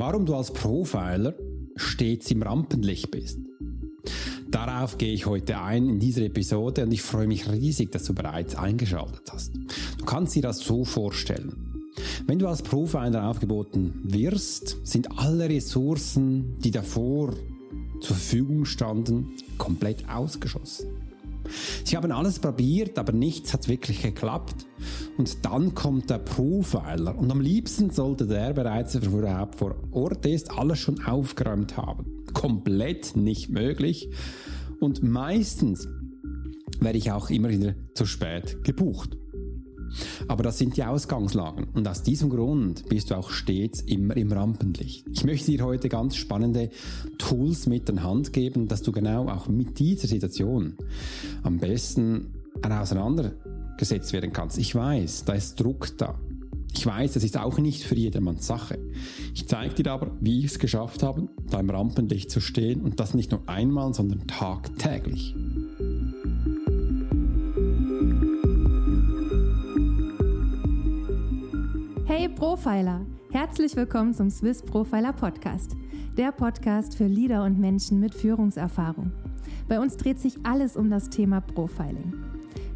warum du als Profiler stets im Rampenlicht bist. Darauf gehe ich heute ein in dieser Episode und ich freue mich riesig, dass du bereits eingeschaltet hast. Du kannst dir das so vorstellen. Wenn du als Profiler aufgeboten wirst, sind alle Ressourcen, die davor zur Verfügung standen, komplett ausgeschossen. Sie haben alles probiert, aber nichts hat wirklich geklappt. Und dann kommt der Profiler und am liebsten sollte der bereits überhaupt vor Ort ist, alles schon aufgeräumt haben. Komplett nicht möglich. Und meistens werde ich auch immer wieder zu spät gebucht. Aber das sind die Ausgangslagen und aus diesem Grund bist du auch stets immer im Rampenlicht. Ich möchte dir heute ganz spannende Tools mit an Hand geben, dass du genau auch mit dieser Situation am besten auseinandergesetzt werden kannst. Ich weiß, da ist Druck da. Ich weiß, das ist auch nicht für jedermanns Sache. Ich zeige dir aber, wie ich es geschafft habe, da im Rampenlicht zu stehen und das nicht nur einmal, sondern tagtäglich. Hey Profiler! Herzlich willkommen zum Swiss Profiler Podcast, der Podcast für Leader und Menschen mit Führungserfahrung. Bei uns dreht sich alles um das Thema Profiling.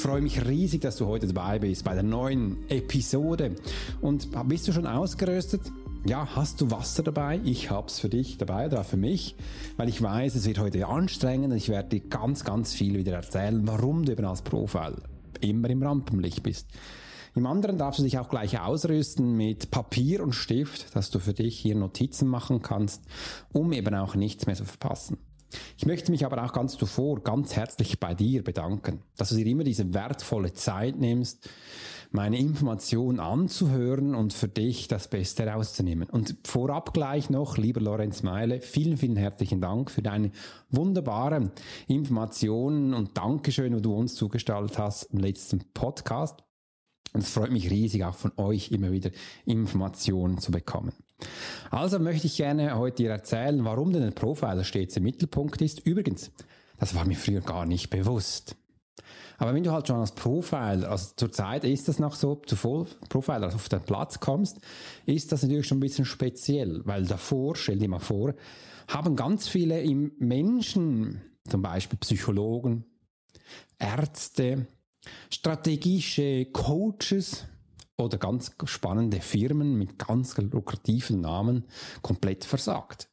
Freue mich riesig, dass du heute dabei bist bei der neuen Episode. Und bist du schon ausgerüstet? ja, hast du Wasser dabei? Ich hab's für dich dabei oder für mich, weil ich weiß, es wird heute anstrengend und ich werde dir ganz, ganz viel wieder erzählen, warum du eben als Profil immer im Rampenlicht bist. Im anderen darfst du dich auch gleich ausrüsten mit Papier und Stift, dass du für dich hier Notizen machen kannst, um eben auch nichts mehr zu verpassen. Ich möchte mich aber auch ganz zuvor ganz herzlich bei dir bedanken, dass du dir immer diese wertvolle Zeit nimmst, meine Information anzuhören und für dich das Beste rauszunehmen. Und vorab gleich noch, lieber Lorenz Meile, vielen, vielen herzlichen Dank für deine wunderbaren Informationen und Dankeschön, wo du uns zugestaltet hast im letzten Podcast. Und es freut mich riesig, auch von euch immer wieder Informationen zu bekommen. Also möchte ich gerne heute dir erzählen, warum denn ein Profiler stets im Mittelpunkt ist. Übrigens, das war mir früher gar nicht bewusst. Aber wenn du halt schon als Profiler, also zurzeit ist das noch so, zu Vollprofiler also auf den Platz kommst, ist das natürlich schon ein bisschen speziell, weil davor, stell dir mal vor, haben ganz viele im Menschen, zum Beispiel Psychologen, Ärzte, strategische Coaches oder ganz spannende Firmen mit ganz lukrativen Namen komplett versagt.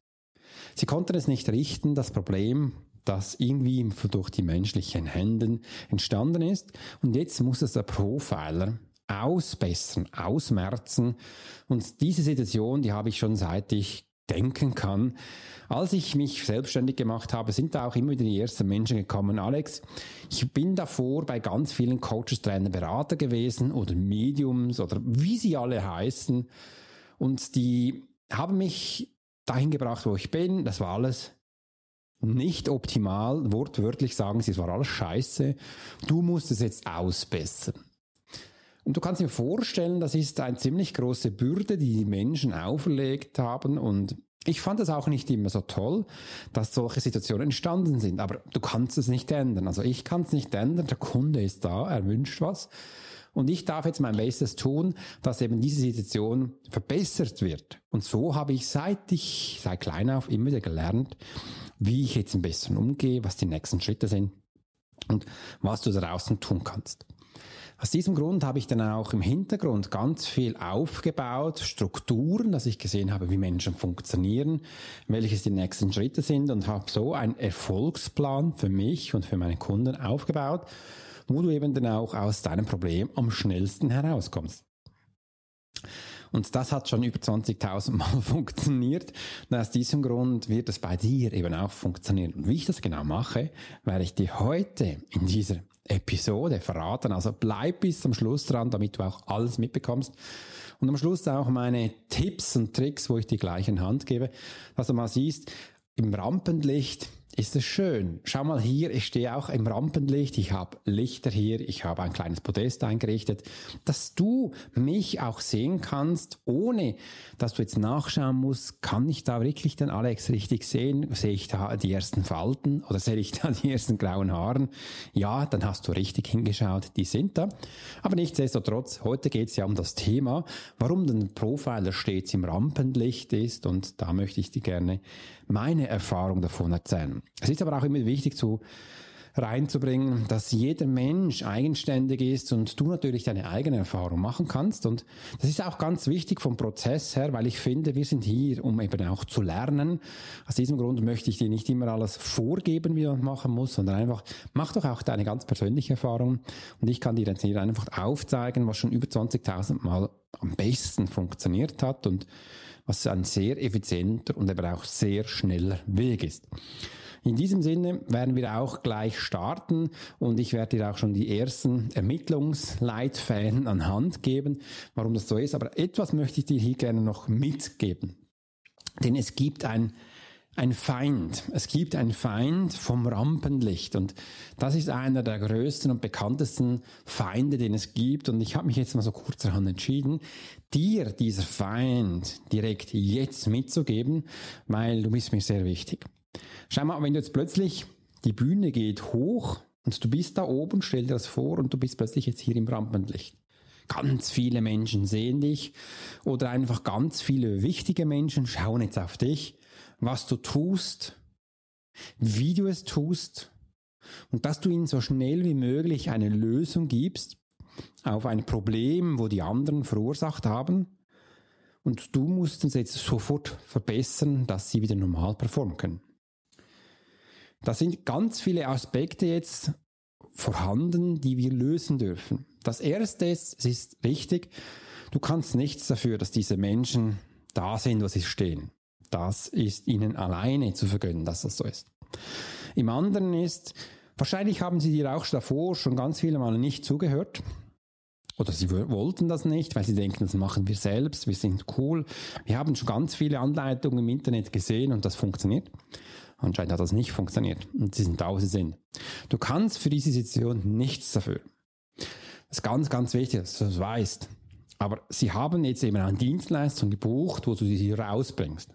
Sie konnten es nicht richten, das Problem das irgendwie durch die menschlichen Händen entstanden ist. Und jetzt muss es der Profiler ausbessern, ausmerzen. Und diese Situation, die habe ich schon seit ich denken kann. Als ich mich selbstständig gemacht habe, sind da auch immer wieder die ersten Menschen gekommen. Alex, ich bin davor bei ganz vielen Coaches, Trainer, Berater gewesen oder Mediums oder wie sie alle heißen. Und die haben mich dahin gebracht, wo ich bin. Das war alles nicht optimal, wortwörtlich sagen sie, es war alles scheiße, du musst es jetzt ausbessern. Und du kannst dir vorstellen, das ist eine ziemlich große Bürde, die die Menschen auferlegt haben und ich fand es auch nicht immer so toll, dass solche Situationen entstanden sind, aber du kannst es nicht ändern. Also ich kann es nicht ändern, der Kunde ist da, er wünscht was und ich darf jetzt mein Bestes tun, dass eben diese Situation verbessert wird. Und so habe ich seit ich, seit klein auf immer wieder gelernt, wie ich jetzt am besten umgehe, was die nächsten Schritte sind und was du draußen tun kannst. Aus diesem Grund habe ich dann auch im Hintergrund ganz viel aufgebaut, Strukturen, dass ich gesehen habe, wie Menschen funktionieren, welches die nächsten Schritte sind und habe so einen Erfolgsplan für mich und für meine Kunden aufgebaut, wo du eben dann auch aus deinem Problem am schnellsten herauskommst. Und das hat schon über 20.000 Mal funktioniert. Und aus diesem Grund wird es bei dir eben auch funktionieren. Und wie ich das genau mache, werde ich dir heute in dieser Episode verraten. Also bleib bis zum Schluss dran, damit du auch alles mitbekommst. Und am Schluss auch meine Tipps und Tricks, wo ich dir gleich in Hand gebe, dass du mal siehst, im Rampenlicht ist es schön. Schau mal hier, ich stehe auch im Rampenlicht, ich habe Lichter hier, ich habe ein kleines Podest eingerichtet, dass du mich auch sehen kannst, ohne dass du jetzt nachschauen musst, kann ich da wirklich den Alex richtig sehen? Sehe ich da die ersten Falten oder sehe ich da die ersten grauen Haaren? Ja, dann hast du richtig hingeschaut, die sind da. Aber nichtsdestotrotz, heute geht es ja um das Thema, warum denn Profiler stets im Rampenlicht ist und da möchte ich dir gerne meine Erfahrung davon erzählen. Es ist aber auch immer wichtig zu reinzubringen, dass jeder Mensch eigenständig ist und du natürlich deine eigene Erfahrung machen kannst. Und das ist auch ganz wichtig vom Prozess her, weil ich finde, wir sind hier, um eben auch zu lernen. Aus diesem Grund möchte ich dir nicht immer alles vorgeben, wie man machen muss, sondern einfach, mach doch auch deine ganz persönliche Erfahrung. Und ich kann dir jetzt hier einfach aufzeigen, was schon über 20.000 Mal am besten funktioniert hat und was ein sehr effizienter und aber auch sehr schneller Weg ist. In diesem Sinne werden wir auch gleich starten und ich werde dir auch schon die ersten Ermittlungsleitfäden an Hand geben, warum das so ist. Aber etwas möchte ich dir hier gerne noch mitgeben. Denn es gibt ein ein Feind. Es gibt einen Feind vom Rampenlicht und das ist einer der größten und bekanntesten Feinde, den es gibt und ich habe mich jetzt mal so kurzerhand entschieden, dir dieser Feind direkt jetzt mitzugeben, weil du bist mir sehr wichtig. Schau mal, wenn du jetzt plötzlich die Bühne geht hoch und du bist da oben, stell dir das vor und du bist plötzlich jetzt hier im Rampenlicht. Ganz viele Menschen sehen dich oder einfach ganz viele wichtige Menschen schauen jetzt auf dich was du tust, wie du es tust und dass du ihnen so schnell wie möglich eine Lösung gibst auf ein Problem, wo die anderen verursacht haben. Und du musst es jetzt sofort verbessern, dass sie wieder normal performen können. Da sind ganz viele Aspekte jetzt vorhanden, die wir lösen dürfen. Das erste ist, es ist richtig, du kannst nichts dafür, dass diese Menschen da sind, wo sie stehen. Das ist ihnen alleine zu vergönnen, dass das so ist. Im anderen ist, wahrscheinlich haben sie dir auch davor schon ganz viele Mal nicht zugehört. Oder sie wollten das nicht, weil sie denken, das machen wir selbst, wir sind cool. Wir haben schon ganz viele Anleitungen im Internet gesehen und das funktioniert. Anscheinend hat das nicht funktioniert und sie sind da, wo sie sind. Du kannst für diese Situation nichts dafür. Das ist ganz, ganz wichtig, dass du das weißt. Aber sie haben jetzt eben eine Dienstleistung gebucht, wo du sie rausbringst.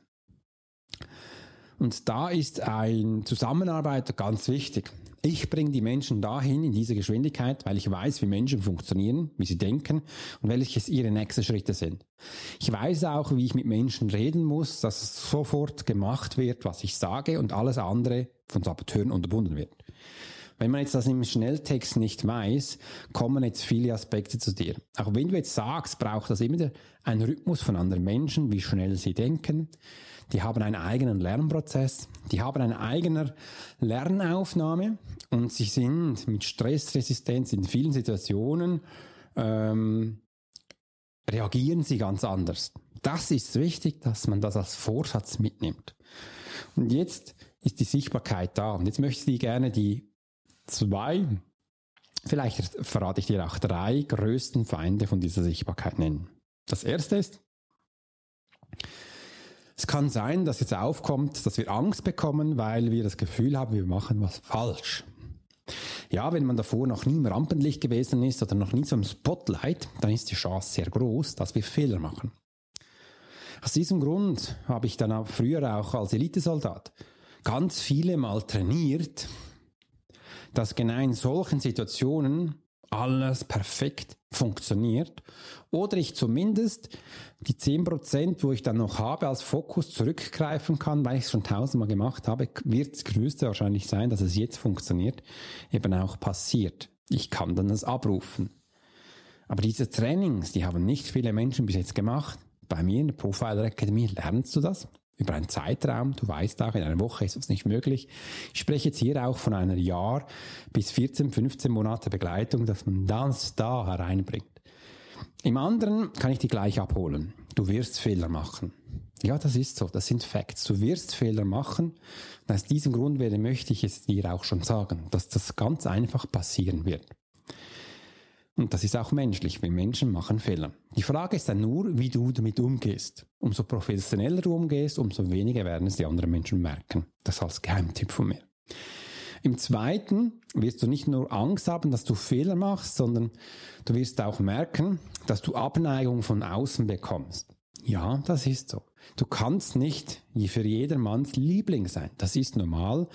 Und da ist ein Zusammenarbeit ganz wichtig. Ich bringe die Menschen dahin in diese Geschwindigkeit, weil ich weiß, wie Menschen funktionieren, wie sie denken und welches ihre nächsten Schritte sind. Ich weiß auch, wie ich mit Menschen reden muss, dass sofort gemacht wird, was ich sage und alles andere von Saboteuren unterbunden wird. Wenn man jetzt das im Schnelltext nicht weiß, kommen jetzt viele Aspekte zu dir. Auch wenn du jetzt sagst, braucht das immer einen Rhythmus von anderen Menschen, wie schnell sie denken, die haben einen eigenen Lernprozess, die haben eine eigene Lernaufnahme und sie sind mit Stressresistenz in vielen Situationen, ähm, reagieren sie ganz anders. Das ist wichtig, dass man das als Vorsatz mitnimmt. Und jetzt ist die Sichtbarkeit da. Und jetzt möchte ich gerne die zwei, vielleicht verrate ich dir auch drei größten Feinde von dieser Sichtbarkeit nennen. Das erste ist, es kann sein, dass jetzt aufkommt, dass wir Angst bekommen, weil wir das Gefühl haben, wir machen was falsch. Ja, wenn man davor noch nie im Rampenlicht gewesen ist oder noch nie so im Spotlight, dann ist die Chance sehr groß, dass wir Fehler machen. Aus diesem Grund habe ich dann auch früher auch als Elitesoldat ganz viele Mal trainiert, dass genau in solchen Situationen alles perfekt funktioniert oder ich zumindest die 10%, wo ich dann noch habe, als Fokus zurückgreifen kann, weil ich es schon tausendmal gemacht habe, wird das Größte wahrscheinlich sein, dass es jetzt funktioniert, eben auch passiert. Ich kann dann das abrufen. Aber diese Trainings, die haben nicht viele Menschen bis jetzt gemacht. Bei mir in der Profiler Academy lernst du das über einen Zeitraum. Du weißt auch, in einer Woche ist das nicht möglich. Ich spreche jetzt hier auch von einer Jahr bis 14, 15 Monate Begleitung, dass man das da hereinbringt. Im anderen kann ich die gleich abholen. Du wirst Fehler machen. Ja, das ist so. Das sind Facts. Du wirst Fehler machen. Und aus diesem Grund werde, möchte ich es dir auch schon sagen, dass das ganz einfach passieren wird. Und das ist auch menschlich. Wir Menschen machen Fehler. Die Frage ist dann nur, wie du damit umgehst. Umso professioneller du umgehst, umso weniger werden es die anderen Menschen merken. Das als Geheimtipp von mir. Im zweiten wirst du nicht nur Angst haben, dass du Fehler machst, sondern du wirst auch merken, dass du Abneigung von außen bekommst. Ja, das ist so. Du kannst nicht für jedermanns Liebling sein. Das ist normal.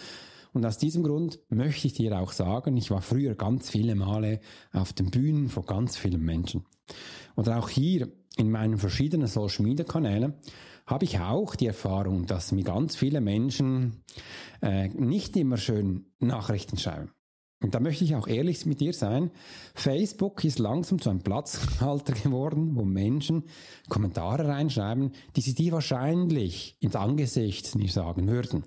Und aus diesem Grund möchte ich dir auch sagen, ich war früher ganz viele Male auf den Bühnen von ganz vielen Menschen. Oder auch hier in meinen verschiedenen Social Media Kanälen habe ich auch die Erfahrung, dass mir ganz viele Menschen äh, nicht immer schön Nachrichten schreiben. Und da möchte ich auch ehrlich mit dir sein. Facebook ist langsam zu einem Platzhalter geworden, wo Menschen Kommentare reinschreiben, die sie dir wahrscheinlich ins Angesicht nicht sagen würden.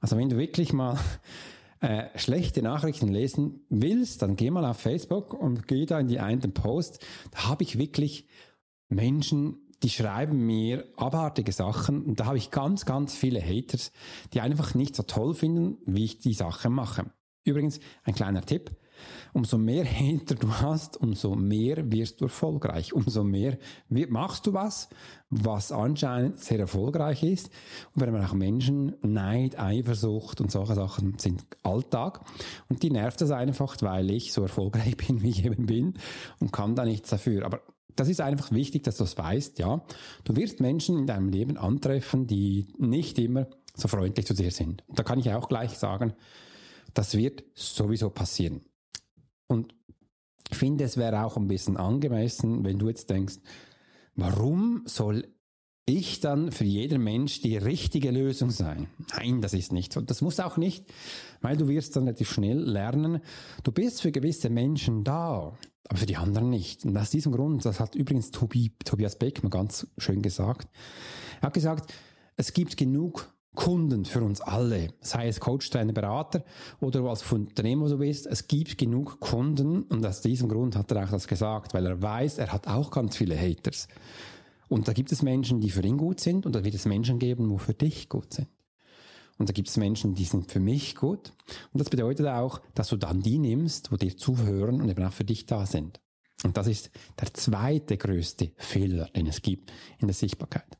Also wenn du wirklich mal äh, schlechte Nachrichten lesen willst, dann geh mal auf Facebook und geh da in die einen Post. Da habe ich wirklich Menschen die schreiben mir abartige Sachen und da habe ich ganz, ganz viele Haters, die einfach nicht so toll finden, wie ich die Sache mache. Übrigens, ein kleiner Tipp. Umso mehr Hater du hast, umso mehr wirst du erfolgreich. Umso mehr machst du was, was anscheinend sehr erfolgreich ist. Und wenn man auch Menschen, Neid, Eifersucht und solche Sachen sind Alltag. Und die nervt das einfach, weil ich so erfolgreich bin, wie ich eben bin und kann da nichts dafür. Aber das ist einfach wichtig, dass du es weißt, ja. Du wirst Menschen in deinem Leben antreffen, die nicht immer so freundlich zu dir sind. da kann ich auch gleich sagen, das wird sowieso passieren. Und ich finde, es wäre auch ein bisschen angemessen, wenn du jetzt denkst, warum soll ich dann für jeden Mensch die richtige Lösung sein? Nein, das ist nicht so. Das muss auch nicht, weil du wirst dann relativ schnell lernen, du bist für gewisse Menschen da aber für die anderen nicht. Und aus diesem Grund, das hat übrigens Tobi, Tobias Beckmann ganz schön gesagt, er hat gesagt, es gibt genug Kunden für uns alle, sei es Coach, Trainer, Berater oder als Unternehmer du bist, es gibt genug Kunden und aus diesem Grund hat er auch das gesagt, weil er weiß, er hat auch ganz viele Haters. Und da gibt es Menschen, die für ihn gut sind und da wird es Menschen geben, wo für dich gut sind. Und da gibt es Menschen, die sind für mich gut. Und das bedeutet auch, dass du dann die nimmst, wo dir zuhören und eben auch für dich da sind. Und das ist der zweite größte Fehler, den es gibt in der Sichtbarkeit.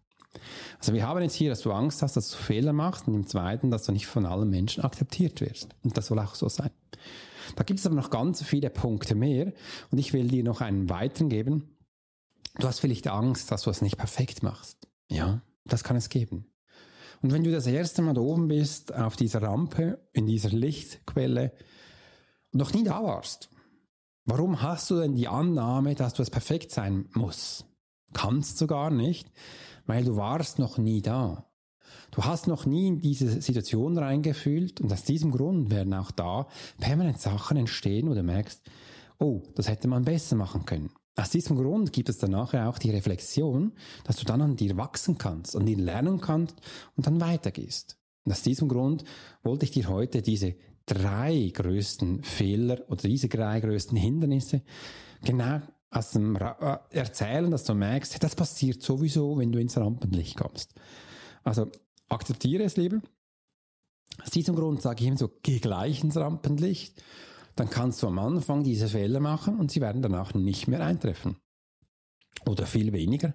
Also wir haben jetzt hier, dass du Angst hast, dass du Fehler machst und im zweiten, dass du nicht von allen Menschen akzeptiert wirst. Und das soll auch so sein. Da gibt es aber noch ganz viele Punkte mehr und ich will dir noch einen weiteren geben. Du hast vielleicht Angst, dass du es nicht perfekt machst. Ja, das kann es geben. Und wenn du das erste Mal da oben bist, auf dieser Rampe, in dieser Lichtquelle, und noch nie da warst, warum hast du denn die Annahme, dass du es perfekt sein muss? Kannst du gar nicht, weil du warst noch nie da. Du hast noch nie in diese Situation reingefühlt und aus diesem Grund werden auch da permanent Sachen entstehen, wo du merkst, oh, das hätte man besser machen können. Aus diesem Grund gibt es danach auch die Reflexion, dass du dann an dir wachsen kannst, an dir lernen kannst und dann weitergehst. Und aus diesem Grund wollte ich dir heute diese drei größten Fehler oder diese drei größten Hindernisse genau aus dem Ra äh, erzählen, dass du merkst, das passiert sowieso, wenn du ins Rampenlicht kommst. Also akzeptiere es lieber. Aus diesem Grund sage ich ihm so, geh gleich ins Rampenlicht dann kannst du am Anfang diese Fehler machen und sie werden danach nicht mehr eintreffen. Oder viel weniger.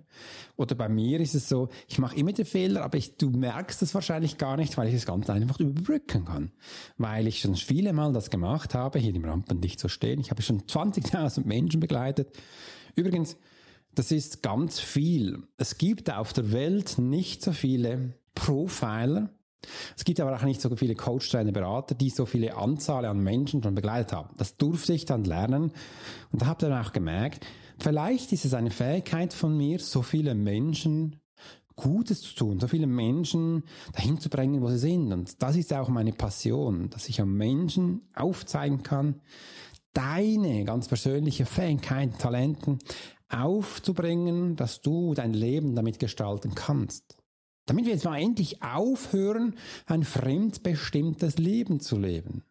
Oder bei mir ist es so, ich mache immer die Fehler, aber ich, du merkst es wahrscheinlich gar nicht, weil ich es ganz einfach überbrücken kann. Weil ich schon viele Mal das gemacht habe, hier im Rampenlicht zu stehen. Ich habe schon 20.000 Menschen begleitet. Übrigens, das ist ganz viel. Es gibt auf der Welt nicht so viele Profiler, es gibt aber auch nicht so viele Coach, Trainer, Berater, die so viele Anzahl an Menschen schon begleitet haben. Das durfte ich dann lernen und da habe dann auch gemerkt, vielleicht ist es eine Fähigkeit von mir, so viele Menschen Gutes zu tun, so viele Menschen dahin zu bringen, wo sie sind. Und das ist auch meine Passion, dass ich am Menschen aufzeigen kann, deine ganz persönliche Fähigkeiten, Talenten aufzubringen, dass du dein Leben damit gestalten kannst. Damit wir jetzt mal endlich aufhören, ein fremdbestimmtes Leben zu leben.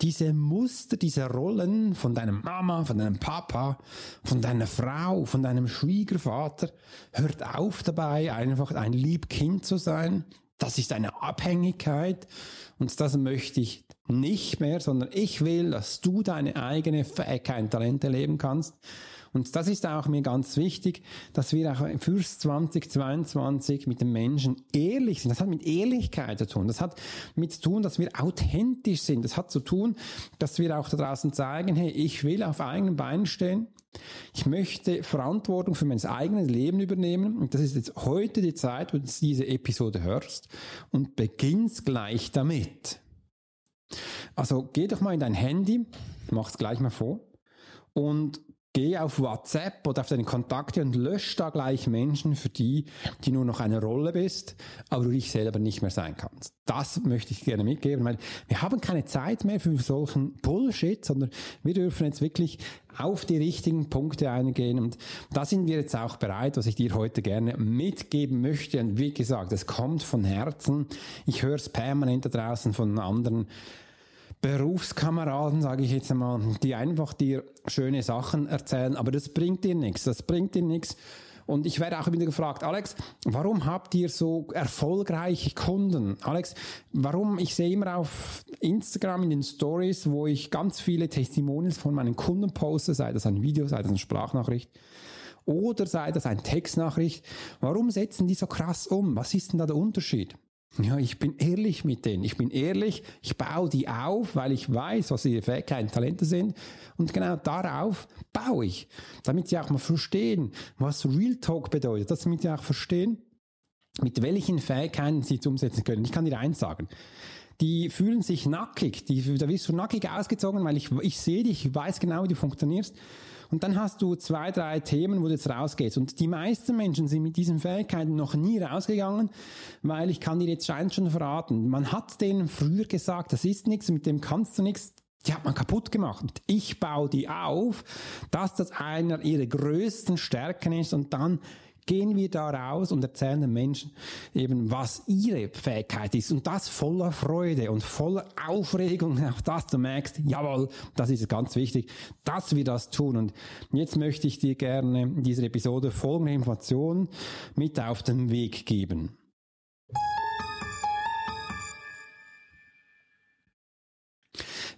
Diese Muster, diese Rollen von deinem Mama, von deinem Papa, von deiner Frau, von deinem Schwiegervater, hört auf dabei, einfach ein Liebkind zu sein. Das ist eine Abhängigkeit und das möchte ich nicht mehr, sondern ich will, dass du deine eigene Fähigkeiten, Talente leben kannst und das ist auch mir ganz wichtig, dass wir auch fürs 2022 mit den Menschen ehrlich sind. Das hat mit Ehrlichkeit zu tun. Das hat mit zu tun, dass wir authentisch sind. Das hat zu tun, dass wir auch da draußen zeigen, hey, ich will auf eigenen Beinen stehen. Ich möchte Verantwortung für mein eigenes Leben übernehmen. Und das ist jetzt heute die Zeit, wo du diese Episode hörst und beginnst gleich damit. Also geh doch mal in dein Handy, mach's gleich mal vor und geh auf WhatsApp oder auf deine Kontakte und lösch da gleich Menschen, für die, die nur noch eine Rolle bist, aber du dich selber nicht mehr sein kannst. Das möchte ich gerne mitgeben, weil wir haben keine Zeit mehr für solchen Bullshit, sondern wir dürfen jetzt wirklich auf die richtigen Punkte eingehen und da sind wir jetzt auch bereit, was ich dir heute gerne mitgeben möchte und wie gesagt, es kommt von Herzen. Ich höre es permanent da draußen von anderen Berufskameraden, sage ich jetzt einmal, die einfach dir schöne Sachen erzählen, aber das bringt dir nichts. Das bringt dir nichts. Und ich werde auch wieder gefragt, Alex, warum habt ihr so erfolgreiche Kunden? Alex, warum? Ich sehe immer auf Instagram in den Stories, wo ich ganz viele Testimonials von meinen Kunden poste, sei das ein Video, sei das eine Sprachnachricht oder sei das ein Textnachricht. Warum setzen die so krass um? Was ist denn da der Unterschied? Ja, ich bin ehrlich mit denen. Ich bin ehrlich, ich baue die auf, weil ich weiß, was ihre Fähigkeiten, Talente sind. Und genau darauf baue ich, damit sie auch mal verstehen, was Real Talk bedeutet, damit sie auch verstehen, mit welchen Fähigkeiten sie es umsetzen können. Ich kann dir eins sagen. Die fühlen sich nackig, die, da wirst du nackig ausgezogen, weil ich, ich sehe dich, ich weiß genau, wie du funktionierst. Und dann hast du zwei, drei Themen, wo du jetzt rausgehst. Und die meisten Menschen sind mit diesen Fähigkeiten noch nie rausgegangen, weil ich kann dir jetzt eins schon verraten. Man hat denen früher gesagt, das ist nichts, mit dem kannst du nichts. Die hat man kaputt gemacht. Ich baue die auf, dass das einer ihrer größten Stärken ist und dann gehen wir da raus und erzählen den Menschen eben, was ihre Fähigkeit ist. Und das voller Freude und voller Aufregung, auch dass du merkst, jawohl, das ist ganz wichtig, dass wir das tun. Und jetzt möchte ich dir gerne in dieser Episode folgende Informationen mit auf den Weg geben.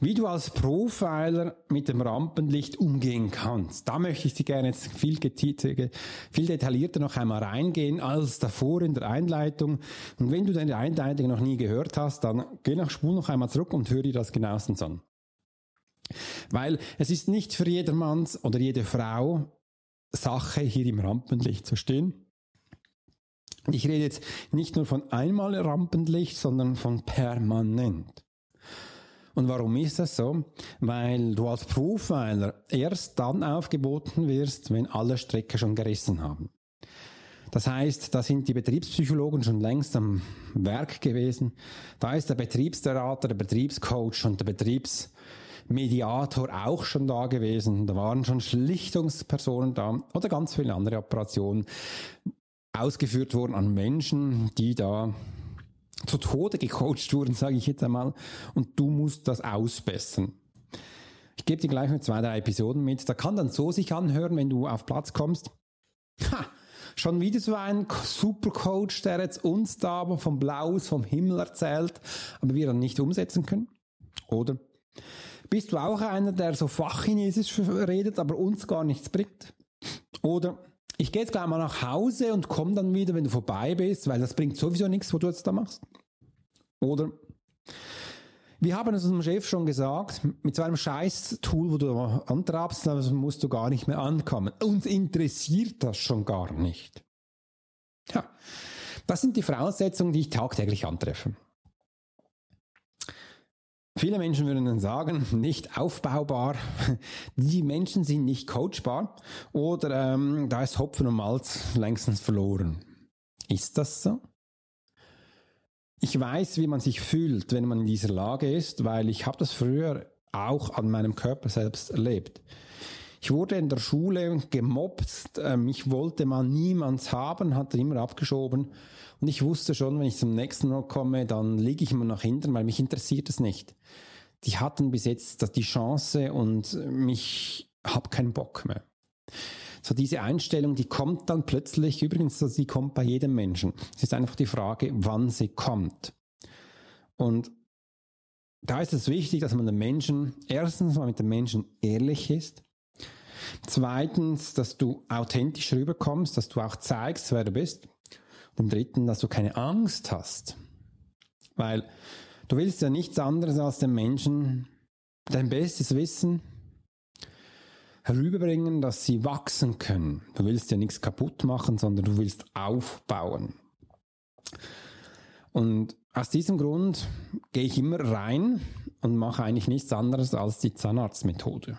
Wie du als Profiler mit dem Rampenlicht umgehen kannst. Da möchte ich dir gerne jetzt viel, viel detaillierter noch einmal reingehen als davor in der Einleitung. Und wenn du deine Einleitung noch nie gehört hast, dann geh nach Spur noch einmal zurück und hör dir das genauestens an. Weil es ist nicht für jedermanns oder jede Frau Sache, hier im Rampenlicht zu stehen. Ich rede jetzt nicht nur von einmal Rampenlicht, sondern von permanent. Und warum ist das so? Weil du als Profiler erst dann aufgeboten wirst, wenn alle Strecke schon gerissen haben. Das heißt, da sind die Betriebspsychologen schon längst am Werk gewesen. Da ist der Betriebsberater, der Betriebscoach und der Betriebsmediator auch schon da gewesen. Da waren schon Schlichtungspersonen da oder ganz viele andere Operationen ausgeführt worden an Menschen, die da zu Tode gecoacht wurden, sage ich jetzt einmal, und du musst das ausbessern. Ich gebe dir gleich mit zwei, drei Episoden mit. Da kann dann so sich anhören, wenn du auf Platz kommst. Ha, schon wieder so ein Supercoach, der jetzt uns da aber vom Blaus, vom Himmel erzählt, aber wir dann nicht umsetzen können. Oder bist du auch einer, der so Fachchinesisch redet, aber uns gar nichts bringt? Oder ich gehe jetzt gleich mal nach Hause und komme dann wieder, wenn du vorbei bist, weil das bringt sowieso nichts, was du jetzt da machst. Oder wir haben es unserem Chef schon gesagt, mit so einem Scheiß-Tool, wo du antrabst, musst du gar nicht mehr ankommen. Uns interessiert das schon gar nicht. Ja, das sind die Voraussetzungen, die ich tagtäglich antreffe. Viele Menschen würden dann sagen, nicht aufbaubar, die Menschen sind nicht coachbar oder ähm, da ist Hopfen und Malz längstens verloren. Ist das so? Ich weiß, wie man sich fühlt, wenn man in dieser Lage ist, weil ich habe das früher auch an meinem Körper selbst erlebt. Ich wurde in der Schule gemobbt, ähm, ich wollte mal niemals haben, hatte immer abgeschoben und ich wusste schon, wenn ich zum nächsten Mal komme, dann liege ich immer nach hinten, weil mich interessiert es nicht. Die hatten bis jetzt die Chance und mich hab keinen Bock mehr. So diese Einstellung, die kommt dann plötzlich, übrigens, sie kommt bei jedem Menschen. Es ist einfach die Frage, wann sie kommt. Und da ist es wichtig, dass man den Menschen, erstens mal mit dem Menschen ehrlich ist, zweitens, dass du authentisch rüberkommst, dass du auch zeigst, wer du bist, im dritten, dass du keine Angst hast. Weil du willst ja nichts anderes als den Menschen dein bestes Wissen herüberbringen, dass sie wachsen können. Du willst ja nichts kaputt machen, sondern du willst aufbauen. Und aus diesem Grund gehe ich immer rein und mache eigentlich nichts anderes als die Zahnarztmethode.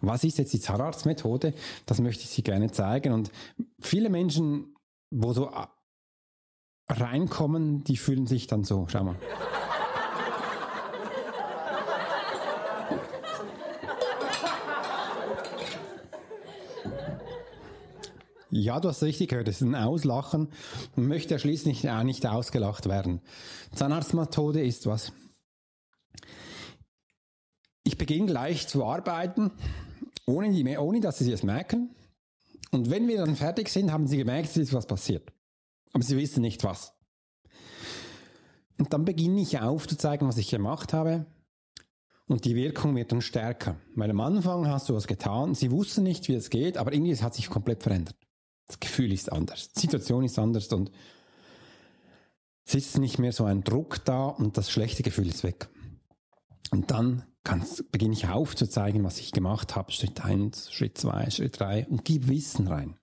Was ist jetzt die Zahnarztmethode? Das möchte ich Sie gerne zeigen. Und viele Menschen, wo so reinkommen, die fühlen sich dann so. Schau mal. Ja, du hast richtig gehört, es ist ein Auslachen und möchte ja schließlich auch nicht ausgelacht werden. Zahnarztmethode ist was? Ich beginne gleich zu arbeiten, ohne, die, ohne dass sie es merken. Und wenn wir dann fertig sind, haben sie gemerkt, es ist was passiert. Aber sie wissen nicht was. Und dann beginne ich aufzuzeigen, was ich gemacht habe. Und die Wirkung wird dann stärker. Weil am Anfang hast du was getan, sie wussten nicht, wie es geht, aber irgendwie hat sich komplett verändert. Das Gefühl ist anders, die Situation ist anders und es ist nicht mehr so ein Druck da und das schlechte Gefühl ist weg. Und dann beginne ich aufzuzeigen, was ich gemacht habe. Schritt eins, Schritt zwei, Schritt drei und gib Wissen rein.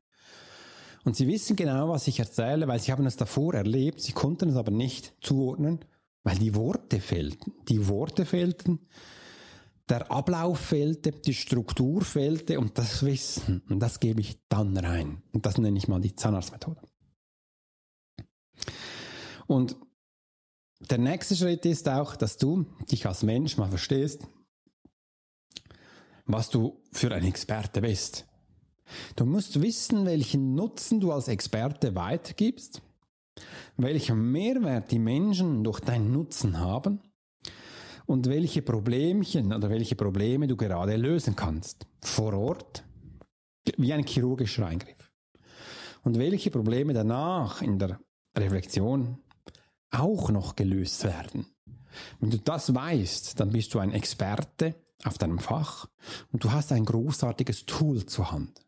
Und sie wissen genau, was ich erzähle, weil sie haben es davor erlebt, sie konnten es aber nicht zuordnen, weil die Worte fehlten. Die Worte fehlten der Ablauf fehlte, die Struktur fehlte und das Wissen. Und das gebe ich dann rein. Und das nenne ich mal die Zahnarztmethode. Und der nächste Schritt ist auch, dass du dich als Mensch mal verstehst, was du für ein Experte bist. Du musst wissen, welchen Nutzen du als Experte weitergibst, welchen Mehrwert die Menschen durch deinen Nutzen haben und welche Problemchen oder welche Probleme du gerade lösen kannst. Vor Ort, wie ein chirurgischer Eingriff. Und welche Probleme danach in der Reflexion auch noch gelöst werden. Wenn du das weißt, dann bist du ein Experte auf deinem Fach und du hast ein großartiges Tool zur Hand.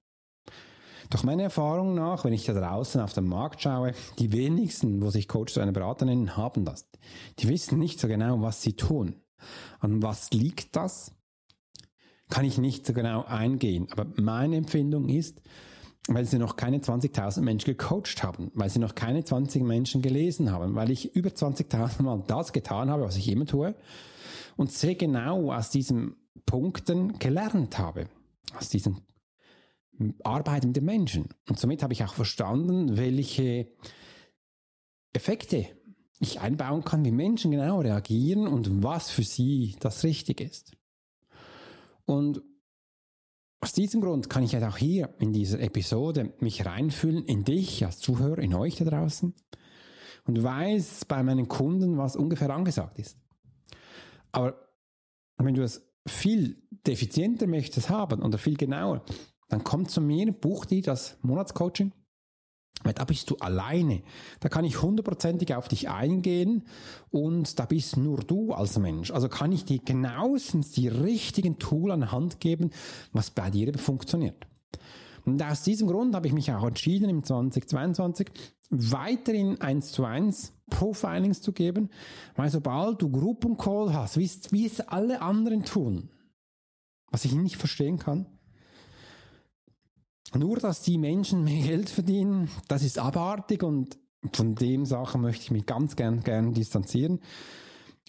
Doch meiner Erfahrung nach, wenn ich da draußen auf den Markt schaue, die wenigsten, wo sich Coach oder eine Berater nennen, haben das. Die wissen nicht so genau, was sie tun. An was liegt das? Kann ich nicht so genau eingehen. Aber meine Empfindung ist, weil sie noch keine 20.000 Menschen gecoacht haben, weil sie noch keine 20 Menschen gelesen haben, weil ich über 20.000 Mal das getan habe, was ich immer tue und sehr genau aus diesen Punkten gelernt habe, aus diesen Arbeiten mit den Menschen. Und somit habe ich auch verstanden, welche Effekte ich einbauen kann, wie Menschen genau reagieren und was für sie das Richtige ist. Und aus diesem Grund kann ich jetzt auch hier in dieser Episode mich reinfühlen in dich als Zuhörer, in euch da draußen und weiß bei meinen Kunden, was ungefähr angesagt ist. Aber wenn du es viel defizienter möchtest haben oder viel genauer, dann komm zu mir, buch dir das Monatscoaching weil da bist du alleine. Da kann ich hundertprozentig auf dich eingehen und da bist nur du als Mensch. Also kann ich dir genauestens die richtigen Tool an Hand geben, was bei dir funktioniert. Und aus diesem Grund habe ich mich auch entschieden, im 2022 weiterhin eins zu eins Profilings zu geben, weil sobald du Gruppencall hast, wie es alle anderen tun, was ich nicht verstehen kann, nur, dass die Menschen mehr Geld verdienen, das ist abartig und von dem Sachen möchte ich mich ganz gern, gern distanzieren.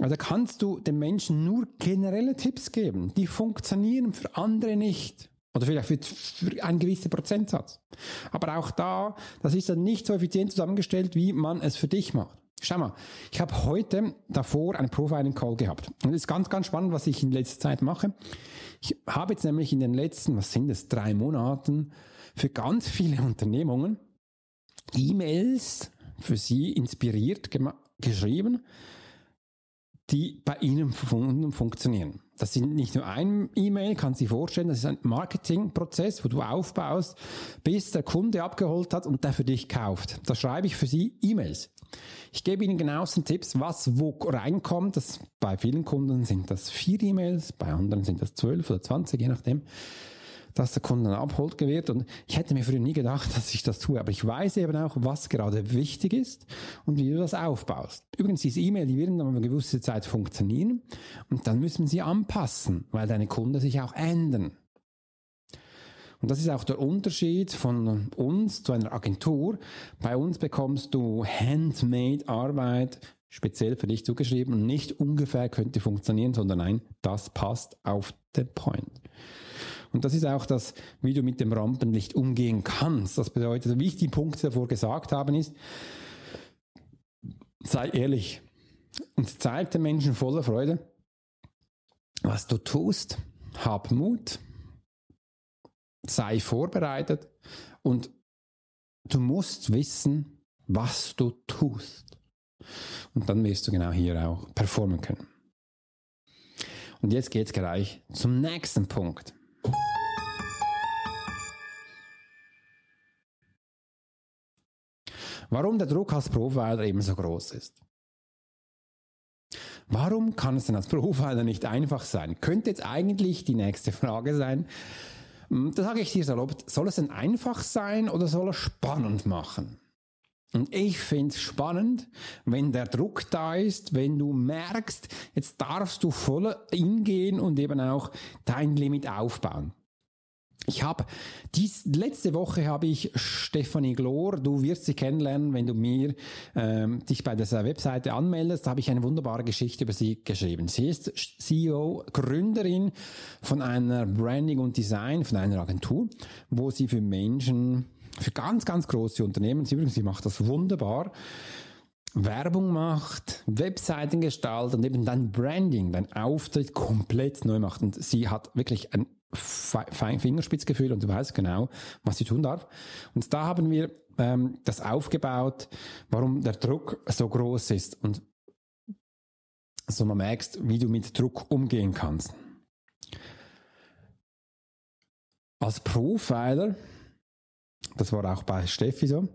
Also kannst du den Menschen nur generelle Tipps geben, die funktionieren für andere nicht. Oder vielleicht für, einen gewissen Prozentsatz. Aber auch da, das ist dann nicht so effizient zusammengestellt, wie man es für dich macht. Schau mal, ich habe heute davor einen Profiling-Call gehabt. Und es ist ganz, ganz spannend, was ich in letzter Zeit mache. Ich habe jetzt nämlich in den letzten, was sind es, drei Monaten für ganz viele Unternehmungen E-Mails für sie inspiriert geschrieben, die bei Ihnen fun funktionieren. Das sind nicht nur ein E-Mail, kann Sie vorstellen, das ist ein Marketingprozess, wo du aufbaust, bis der Kunde abgeholt hat und der für dich kauft. Da schreibe ich für Sie E-Mails. Ich gebe Ihnen genauesten Tipps, was wo reinkommt. Das, bei vielen Kunden sind das vier E-Mails, bei anderen sind das zwölf oder zwanzig, je nachdem dass der Kunde dann abholt wird. Und ich hätte mir früher nie gedacht, dass ich das tue, aber ich weiß eben auch, was gerade wichtig ist und wie du das aufbaust. Übrigens, diese E-Mail, die werden dann eine gewisse Zeit funktionieren und dann müssen sie anpassen, weil deine Kunden sich auch ändern. Und das ist auch der Unterschied von uns zu einer Agentur. Bei uns bekommst du Handmade Arbeit speziell für dich zugeschrieben und nicht ungefähr könnte funktionieren, sondern nein, das passt auf den Point. Und das ist auch das, wie du mit dem Rampenlicht umgehen kannst. Das bedeutet, wie ich die Punkte davor gesagt habe, ist, sei ehrlich und zeig den Menschen voller Freude, was du tust. Hab Mut, sei vorbereitet und du musst wissen, was du tust. Und dann wirst du genau hier auch performen können. Und jetzt geht es gleich zum nächsten Punkt. Warum der Druck als Profiler eben so groß ist. Warum kann es denn als Profiler nicht einfach sein? Könnte jetzt eigentlich die nächste Frage sein. Hm, da sage ich dir salopp, soll es denn einfach sein oder soll es spannend machen? Und ich finde es spannend, wenn der Druck da ist, wenn du merkst, jetzt darfst du voll hingehen und eben auch dein Limit aufbauen. Ich habe dies letzte Woche habe ich Stefanie Glor, du wirst sie kennenlernen, wenn du mir ähm, dich bei dieser Webseite anmeldest, da habe ich eine wunderbare Geschichte über sie geschrieben. Sie ist CEO, Gründerin von einer Branding und Design, von einer Agentur, wo sie für Menschen, für ganz, ganz große Unternehmen, sie übrigens, sie macht das wunderbar, Werbung macht, Webseiten gestaltet und eben dein Branding, dein Auftritt komplett neu macht. Und sie hat wirklich ein Fingerspitzgefühl und du weißt genau, was sie tun darf. Und da haben wir ähm, das aufgebaut, warum der Druck so groß ist und so man merkst, wie du mit Druck umgehen kannst. Als Profiler, das war auch bei Steffi so,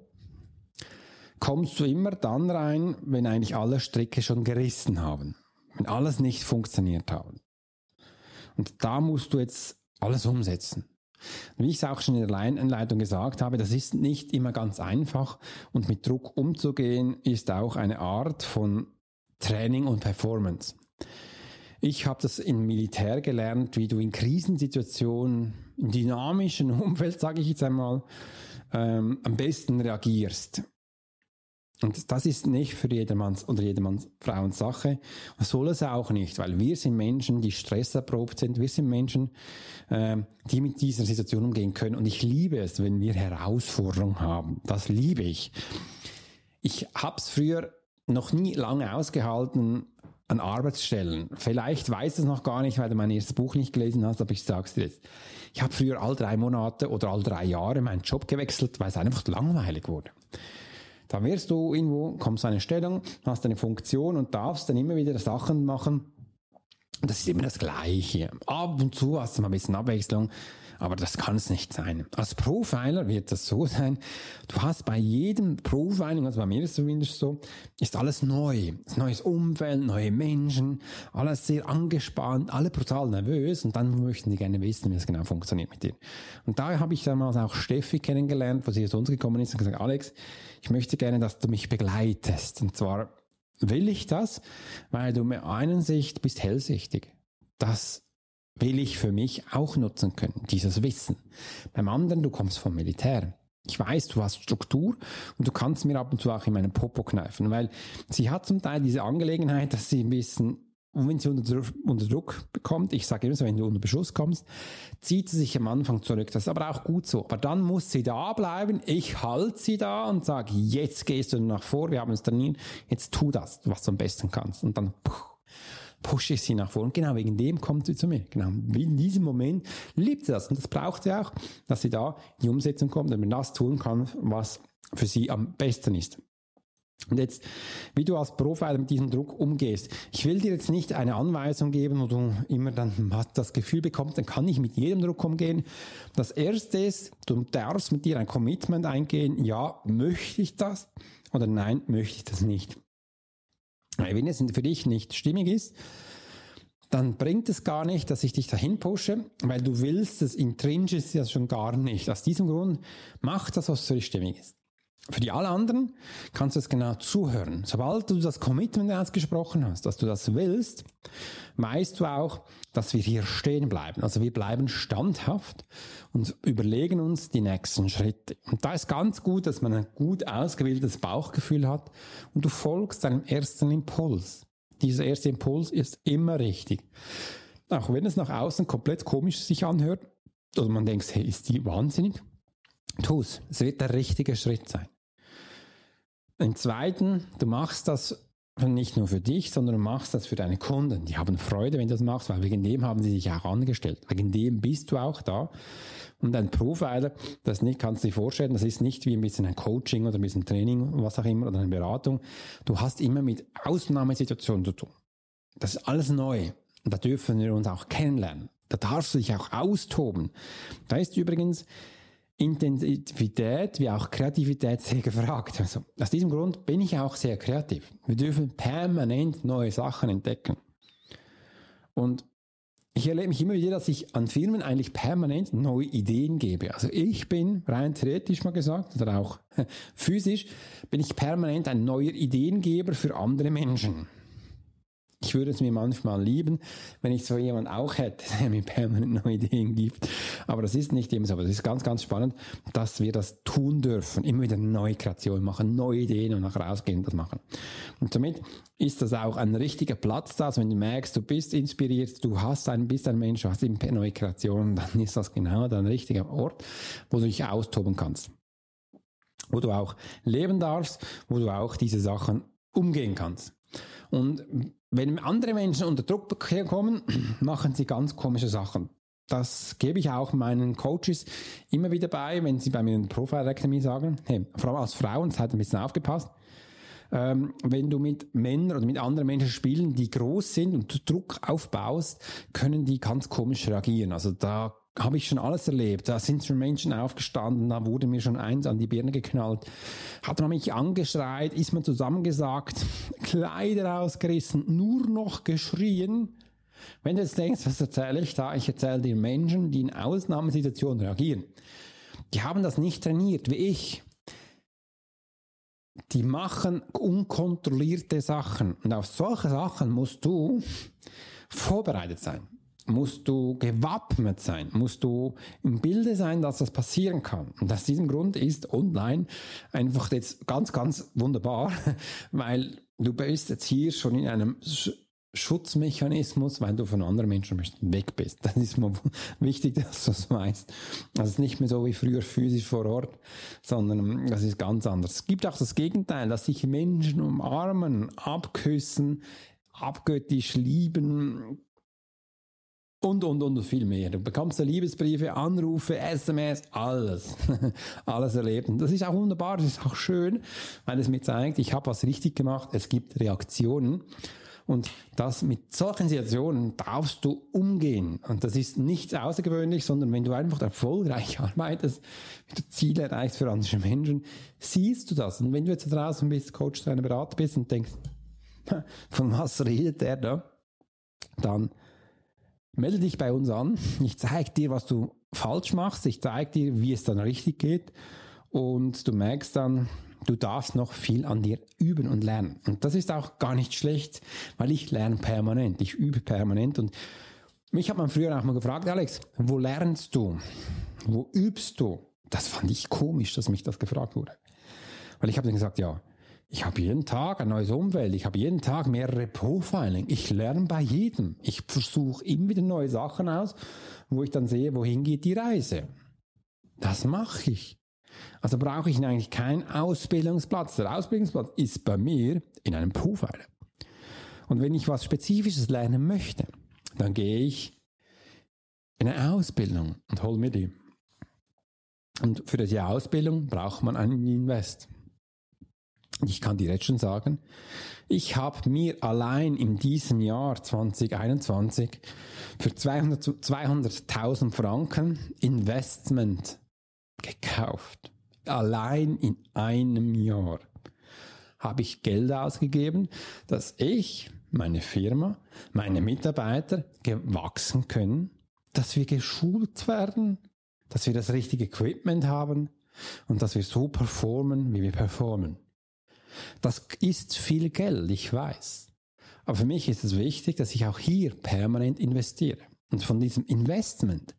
kommst du immer dann rein, wenn eigentlich alle Stricke schon gerissen haben, wenn alles nicht funktioniert haben. Und da musst du jetzt alles umsetzen. Wie ich es auch schon in der Einleitung gesagt habe, das ist nicht immer ganz einfach und mit Druck umzugehen ist auch eine Art von Training und Performance. Ich habe das im Militär gelernt, wie du in Krisensituationen, im dynamischen Umfeld, sage ich jetzt einmal, ähm, am besten reagierst. Und das ist nicht für jedermanns oder jedermanns Frauens Sache. Soll es auch nicht, weil wir sind Menschen, die stresserprobt sind. Wir sind Menschen, äh, die mit dieser Situation umgehen können. Und ich liebe es, wenn wir Herausforderungen haben. Das liebe ich. Ich habe es früher noch nie lange ausgehalten an Arbeitsstellen. Vielleicht weißt du es noch gar nicht, weil du mein erstes Buch nicht gelesen hast, aber ich sag's dir jetzt. Ich habe früher all drei Monate oder all drei Jahre meinen Job gewechselt, weil es einfach langweilig wurde. Da wirst du irgendwo, kommst eine Stellung, hast eine Funktion und darfst dann immer wieder Sachen machen. Das ist immer das Gleiche. Ab und zu hast du mal ein bisschen Abwechslung, aber das kann es nicht sein. Als Profiler wird das so sein, du hast bei jedem Profiling, also bei mir ist es zumindest so, ist alles neu. Das neues Umfeld, neue Menschen, alles sehr angespannt, alle brutal nervös und dann möchten die gerne wissen, wie es genau funktioniert mit dir. Und da habe ich damals auch Steffi kennengelernt, wo sie zu uns gekommen ist und gesagt, Alex, ich möchte gerne, dass du mich begleitest. Und zwar will ich das, weil du mit einen Sicht bist hellsichtig. Das will ich für mich auch nutzen können, dieses Wissen. Beim anderen, du kommst vom Militär. Ich weiß, du hast Struktur und du kannst mir ab und zu auch in meinen Popo kneifen, weil sie hat zum Teil diese Angelegenheit, dass sie ein bisschen und wenn sie unter, unter Druck bekommt, ich sage immer so, wenn du unter Beschuss kommst, zieht sie sich am Anfang zurück. Das ist aber auch gut so. Aber dann muss sie da bleiben. Ich halte sie da und sage, jetzt gehst du nach vor, wir haben uns trainiert, jetzt tu das, was du am besten kannst. Und dann pushe ich sie nach vor. Und genau wegen dem kommt sie zu mir. Genau. In diesem Moment liebt sie das. Und das braucht sie auch, dass sie da in die Umsetzung kommt, damit man das tun kann, was für sie am besten ist. Und jetzt, wie du als Profiler mit diesem Druck umgehst. Ich will dir jetzt nicht eine Anweisung geben, wo du immer dann das Gefühl bekommst, dann kann ich mit jedem Druck umgehen. Das erste ist, du darfst mit dir ein Commitment eingehen. Ja, möchte ich das? Oder nein, möchte ich das nicht? Wenn es für dich nicht stimmig ist, dann bringt es gar nicht, dass ich dich dahin pushe, weil du willst es intrinsisch ja schon gar nicht. Aus diesem Grund mach das, was für dich stimmig ist. Für die alle anderen kannst du es genau zuhören. Sobald du das Commitment ausgesprochen hast, dass du das willst, weißt du auch, dass wir hier stehen bleiben. Also wir bleiben standhaft und überlegen uns die nächsten Schritte. Und da ist ganz gut, dass man ein gut ausgewähltes Bauchgefühl hat und du folgst deinem ersten Impuls. Dieser erste Impuls ist immer richtig. Auch wenn es nach außen komplett komisch sich anhört oder man denkt, hey, ist die wahnsinnig? Tu's. Es wird der richtige Schritt sein. Im zweiten, du machst das nicht nur für dich, sondern du machst das für deine Kunden. Die haben Freude, wenn du das machst, weil wegen dem haben sie dich auch angestellt. Wegen dem bist du auch da. Und ein Profiler, das nicht, kannst du dir vorstellen, das ist nicht wie ein bisschen ein Coaching oder ein bisschen Training, was auch immer, oder eine Beratung. Du hast immer mit Ausnahmesituationen zu tun. Das ist alles neu. Und da dürfen wir uns auch kennenlernen. Da darfst du dich auch austoben. Da ist übrigens Intensivität wie auch Kreativität sehr gefragt. Also aus diesem Grund bin ich auch sehr kreativ. Wir dürfen permanent neue Sachen entdecken. Und ich erlebe mich immer wieder, dass ich an Firmen eigentlich permanent neue Ideen gebe. Also ich bin rein theoretisch mal gesagt oder auch physisch bin ich permanent ein neuer Ideengeber für andere Menschen. Ich würde es mir manchmal lieben, wenn ich so jemanden auch hätte, der mir permanent neue Ideen gibt. Aber das ist nicht immer so. Aber es ist ganz, ganz spannend, dass wir das tun dürfen. Immer wieder neue Kreationen machen, neue Ideen und nachher rausgehen und das machen. Und somit ist das auch ein richtiger Platz da. Also wenn du merkst, du bist inspiriert, du hast ein, bist ein Mensch, du hast neue Kreationen, dann ist das genau ein richtiger Ort, wo du dich austoben kannst. Wo du auch leben darfst, wo du auch diese Sachen umgehen kannst. Und wenn andere Menschen unter Druck kommen, machen sie ganz komische Sachen. Das gebe ich auch meinen Coaches immer wieder bei, wenn sie bei mir in der Profile Academy sagen, hey, vor allem als Frauen, seid ein bisschen aufgepasst. Ähm, wenn du mit Männern oder mit anderen Menschen spielen, die groß sind und Druck aufbaust, können die ganz komisch reagieren. Also da habe ich schon alles erlebt. Da sind schon Menschen aufgestanden, da wurde mir schon eins an die Birne geknallt. Hat man mich angeschreit, ist man zusammengesagt, Kleider ausgerissen, nur noch geschrien. Wenn du jetzt denkst, was erzähle ich da? Ich erzähle dir Menschen, die in Ausnahmesituationen reagieren. Die haben das nicht trainiert, wie ich. Die machen unkontrollierte Sachen. Und auf solche Sachen musst du vorbereitet sein musst du gewappnet sein, musst du im Bilde sein, dass das passieren kann. Und aus diesem Grund ist online einfach jetzt ganz, ganz wunderbar, weil du bist jetzt hier schon in einem Schutzmechanismus, weil du von anderen Menschen weg bist. Das ist mal wichtig, dass du es weißt. Das ist nicht mehr so wie früher physisch vor Ort, sondern das ist ganz anders. Es gibt auch das Gegenteil, dass sich Menschen umarmen, abküssen, abgöttisch lieben, und, und, und viel mehr. Du bekommst Liebesbriefe, Anrufe, SMS, alles. alles erlebt. Und das ist auch wunderbar, das ist auch schön, weil es mir zeigt, ich habe was richtig gemacht, es gibt Reaktionen. Und das mit solchen Situationen darfst du umgehen. Und das ist nichts außergewöhnlich, sondern wenn du einfach erfolgreich arbeitest, wenn du Ziele erreichst für andere Menschen, siehst du das. Und wenn du jetzt draußen bist, Coach, deiner Berater bist und denkst, von was redet der da? Dann melde dich bei uns an. Ich zeige dir, was du falsch machst. Ich zeige dir, wie es dann richtig geht. Und du merkst dann, du darfst noch viel an dir üben und lernen. Und das ist auch gar nicht schlecht, weil ich lerne permanent. Ich übe permanent. Und mich hat man früher auch mal gefragt, Alex, wo lernst du? Wo übst du? Das fand ich komisch, dass mich das gefragt wurde. Weil ich habe dann gesagt, ja, Ich habe jeden Tag ein neues Umfeld, ich habe jeden Tag mehrere Profiling. Ich lerne bei jedem. Ich versuche immer wieder neue Sachen aus, wo ich dann sehe, wohin geht die Reise. Das mache ich. Also brauche ich eigentlich keinen Ausbildungsplatz. Der Ausbildungsplatz ist bei mir in einem Profiler. Und wenn ich was Spezifisches lernen möchte, dann gehe ich in eine Ausbildung und hole mir die. Und für diese Ausbildung braucht man einen Invest. Ich kann dir jetzt schon sagen, ich habe mir allein in diesem Jahr 2021 für 200.000 200 Franken Investment gekauft. Allein in einem Jahr habe ich Geld ausgegeben, dass ich, meine Firma, meine Mitarbeiter gewachsen können, dass wir geschult werden, dass wir das richtige Equipment haben und dass wir so performen, wie wir performen. Das ist viel Geld, ich weiß. Aber für mich ist es wichtig, dass ich auch hier permanent investiere. Und von diesem Investment,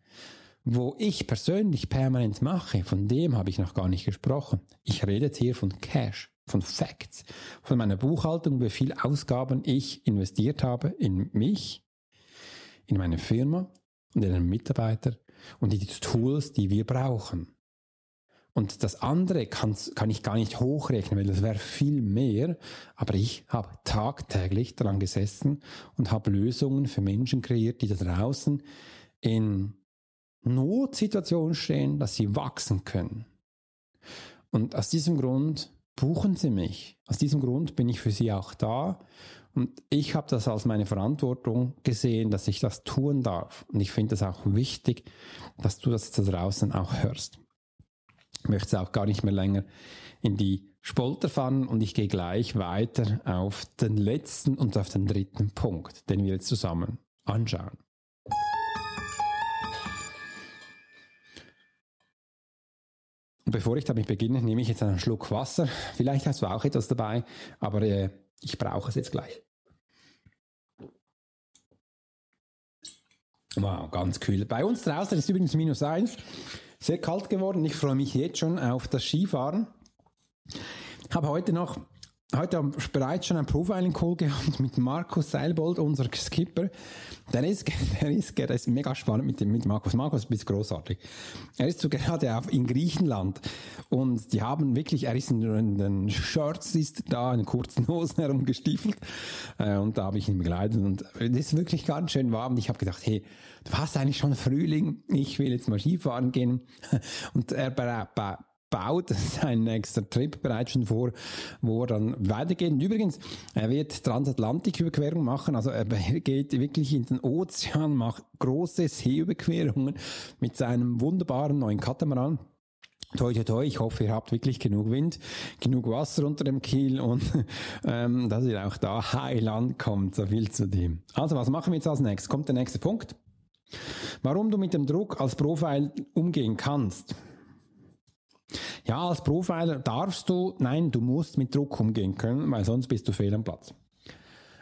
wo ich persönlich permanent mache, von dem habe ich noch gar nicht gesprochen. Ich rede jetzt hier von Cash, von Facts, von meiner Buchhaltung, wie viel Ausgaben ich investiert habe in mich, in meine Firma und in den Mitarbeiter und in die Tools, die wir brauchen. Und das andere kann, ich gar nicht hochrechnen, weil das wäre viel mehr. Aber ich habe tagtäglich daran gesessen und habe Lösungen für Menschen kreiert, die da draußen in Notsituationen stehen, dass sie wachsen können. Und aus diesem Grund buchen sie mich. Aus diesem Grund bin ich für sie auch da. Und ich habe das als meine Verantwortung gesehen, dass ich das tun darf. Und ich finde es auch wichtig, dass du das da draußen auch hörst möchte auch gar nicht mehr länger in die Spolter fahren und ich gehe gleich weiter auf den letzten und auf den dritten Punkt, den wir jetzt zusammen anschauen. Und bevor ich damit beginne, nehme ich jetzt einen Schluck Wasser. Vielleicht hast du auch etwas dabei, aber äh, ich brauche es jetzt gleich. Wow, ganz kühl. Bei uns draußen ist übrigens minus eins sehr kalt geworden. Ich freue mich jetzt schon auf das Skifahren. Habe heute noch heute bereits schon ein Profiling-Call gehabt mit Markus Seilbold, unser Skipper. Der ist, der ist, der ist mega spannend mit, dem, mit Markus. Markus ist großartig. Er ist so gerade auf, in Griechenland und die haben wirklich, er ist in, in den Shirts, ist da in kurzen Hosen herumgestiefelt äh, und da habe ich ihn begleitet und es ist wirklich ganz schön warm. Ich habe gedacht, hey, du hast eigentlich schon Frühling, ich will jetzt mal Skifahren gehen und er baut seinen extra Trip bereits schon vor, wo er dann weitergeht. Und übrigens, er wird Transatlantiküberquerung machen, also er geht wirklich in den Ozean, macht große Seeüberquerungen mit seinem wunderbaren neuen Katamaran. Toi, toi, toi, ich hoffe, ihr habt wirklich genug Wind, genug Wasser unter dem Kiel und ähm, dass ihr auch da heil ankommt. So viel zu dem. Also, was machen wir jetzt als nächstes? Kommt der nächste Punkt. Warum du mit dem Druck als Profil umgehen kannst. Ja, als Profiler darfst du, nein, du musst mit Druck umgehen können, weil sonst bist du fehl am Platz.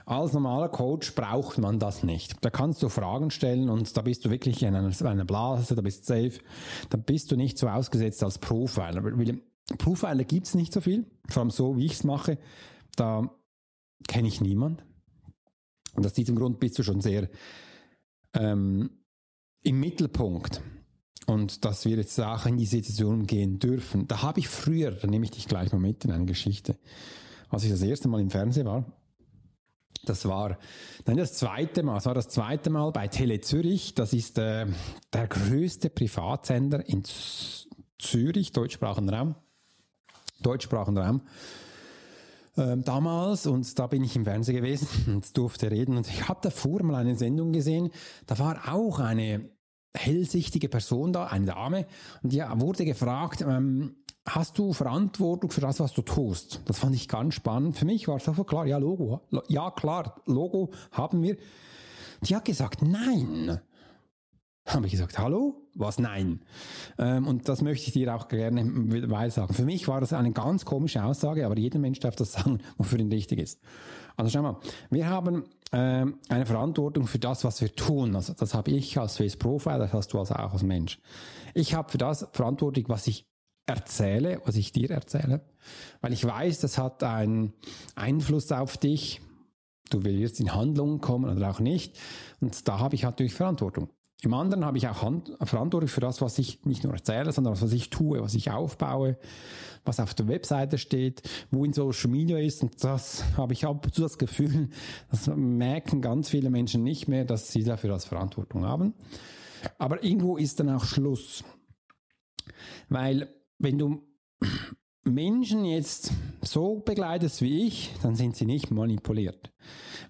Als normaler Coach braucht man das nicht. Da kannst du Fragen stellen und da bist du wirklich in einer, einer Blase, da bist safe. Da bist du nicht so ausgesetzt als Profiler. Weil Profiler gibt's nicht so viel, vor allem so, wie ich's mache. Da kenne ich niemand. Und aus diesem Grund bist du schon sehr ähm, im Mittelpunkt und dass wir jetzt auch in die Situation gehen dürfen. Da habe ich früher, da nehme ich dich gleich mal mit in eine Geschichte, als ich das erste Mal im Fernsehen war. Das war dann das zweite Mal, das war das zweite Mal bei Tele Zürich. Das ist äh, der größte Privatsender in Z Zürich, deutschsprachigen Raum. Deutschsprachigen Raum. Ähm, damals und da bin ich im Fernsehen gewesen und durfte reden und ich habe davor mal eine Sendung gesehen, da war auch eine hellsichtige Person da, eine Dame, und die wurde gefragt, ähm, hast du Verantwortung für das, was du tust? Das fand ich ganz spannend. Für mich war es einfach klar, ja, Logo, ja, klar, Logo haben wir. Die hat gesagt, nein. Habe ich gesagt, hallo? Was? Nein. Ähm, und das möchte ich dir auch gerne weiter. Für mich war das eine ganz komische Aussage, aber jeder Mensch darf das sagen, wofür ihn richtig ist. Also schau mal, wir haben eine Verantwortung für das, was wir tun. Also das habe ich als Face Profile, das hast du also auch als Mensch. Ich habe für das Verantwortung, was ich erzähle, was ich dir erzähle, weil ich weiß, das hat einen Einfluss auf dich. Du willst in Handlungen kommen oder auch nicht. Und da habe ich natürlich Verantwortung. Im anderen habe ich auch Hand, Verantwortung für das, was ich nicht nur erzähle, sondern was ich tue, was ich aufbaue, was auf der Webseite steht, wo in Social Media ist. Und das habe ich ab und zu das Gefühl, das merken ganz viele Menschen nicht mehr, dass sie dafür als Verantwortung haben. Aber irgendwo ist dann auch Schluss. Weil wenn du Menschen jetzt so begleitest wie ich, dann sind sie nicht manipuliert.